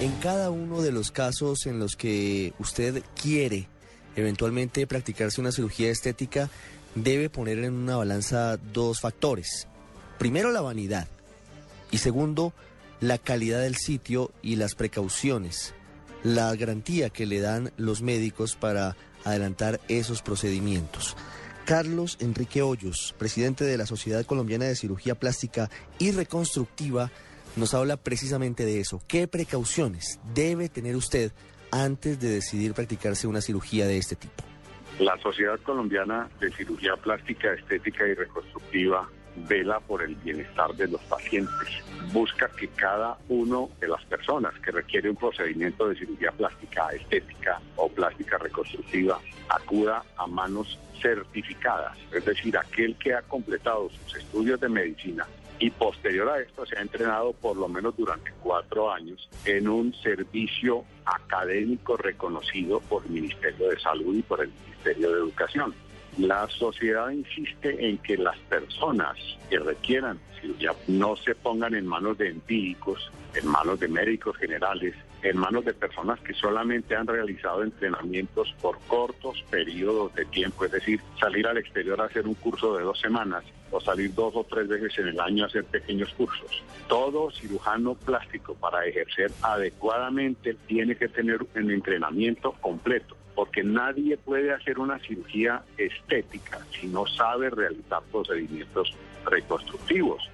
En cada uno de los casos en los que usted quiere eventualmente practicarse una cirugía estética, debe poner en una balanza dos factores. Primero, la vanidad. Y segundo, la calidad del sitio y las precauciones, la garantía que le dan los médicos para adelantar esos procedimientos. Carlos Enrique Hoyos, presidente de la Sociedad Colombiana de Cirugía Plástica y Reconstructiva, nos habla precisamente de eso. ¿Qué precauciones debe tener usted antes de decidir practicarse una cirugía de este tipo? La Sociedad Colombiana de Cirugía Plástica, Estética y Reconstructiva vela por el bienestar de los pacientes. Busca que cada uno de las personas que requiere un procedimiento de cirugía plástica, estética o plástica reconstructiva acuda a manos certificadas, es decir, aquel que ha completado sus estudios de medicina y posterior a esto se ha entrenado por lo menos durante cuatro años en un servicio académico reconocido por el Ministerio de Salud y por el Ministerio de Educación. La sociedad insiste en que las personas que requieran cirugía no se pongan en manos de empíricos, en manos de médicos generales, en manos de personas que solamente han realizado entrenamientos por cortos periodos de tiempo, es decir, salir al exterior a hacer un curso de dos semanas o salir dos o tres veces en el año a hacer pequeños cursos. Todo cirujano plástico para ejercer adecuadamente tiene que tener un entrenamiento completo porque nadie puede hacer una cirugía estética si no sabe realizar procedimientos reconstructivos.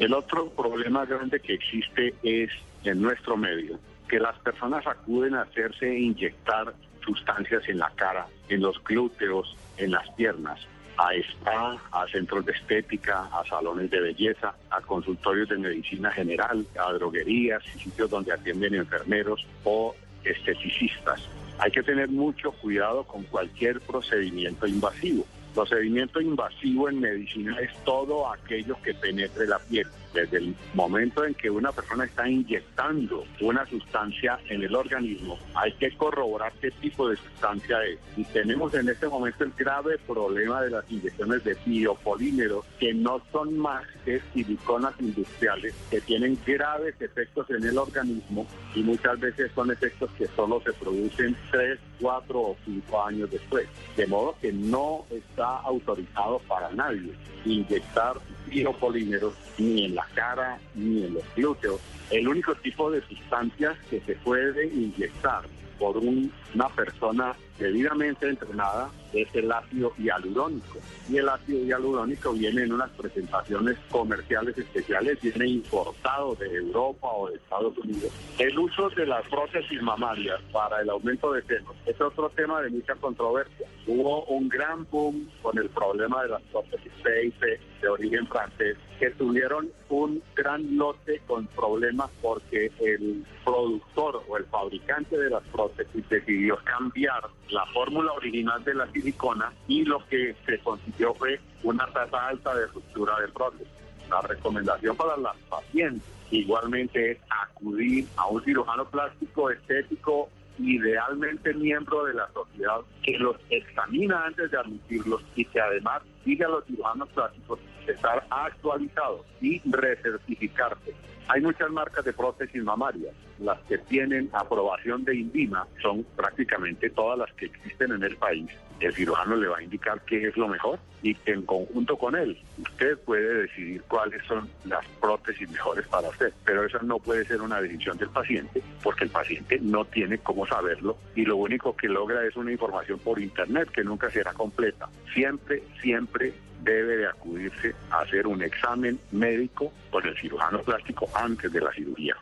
El otro problema grande que existe es en nuestro medio que las personas acuden a hacerse inyectar sustancias en la cara, en los glúteos, en las piernas, a spa, a centros de estética, a salones de belleza, a consultorios de medicina general, a droguerías, sitios donde atienden enfermeros o esteticistas. Hay que tener mucho cuidado con cualquier procedimiento invasivo. Procedimiento invasivo en medicina es todo aquello que penetre la piel. Desde el momento en que una persona está inyectando una sustancia en el organismo, hay que corroborar qué tipo de sustancia es. Y tenemos en este momento el grave problema de las inyecciones de biopolímeros, que no son más que siliconas industriales, que tienen graves efectos en el organismo y muchas veces son efectos que solo se producen tres, cuatro o cinco años después. De modo que no está autorizado para nadie inyectar biopolímeros ni en la cara ni en los glúteos. El único tipo de sustancias que se puede inyectar por una persona debidamente entrenada es el ácido hialurónico. Y el ácido hialurónico viene en unas presentaciones comerciales especiales, viene importado de Europa o de Estados Unidos. El uso de las prótesis mamarias para el aumento de senos es otro tema de mucha controversia. Hubo un gran boom con el problema de las prótesis PIP de origen francés, que tuvieron un gran lote con problemas porque el productor o el fabricante de las prótesis decidió cambiar la fórmula original de la silicona y lo que se consiguió fue una tasa alta de ruptura de prótesis. La recomendación para las pacientes igualmente es acudir a un cirujano plástico estético idealmente miembro de la sociedad que los examina antes de admitirlos y que además sigue a los cirujanos plásticos estar actualizados y recertificarse. Hay muchas marcas de prótesis mamarias. Las que tienen aprobación de INVIMA son prácticamente todas las que existen en el país. El cirujano le va a indicar qué es lo mejor y en conjunto con él usted puede decidir cuáles son las prótesis mejores para usted. Pero esa no puede ser una decisión del paciente porque el paciente no tiene cómo saberlo y lo único que logra es una información por internet que nunca será completa. Siempre, siempre debe de acudirse a hacer un examen médico con el cirujano plástico antes de la cirugía.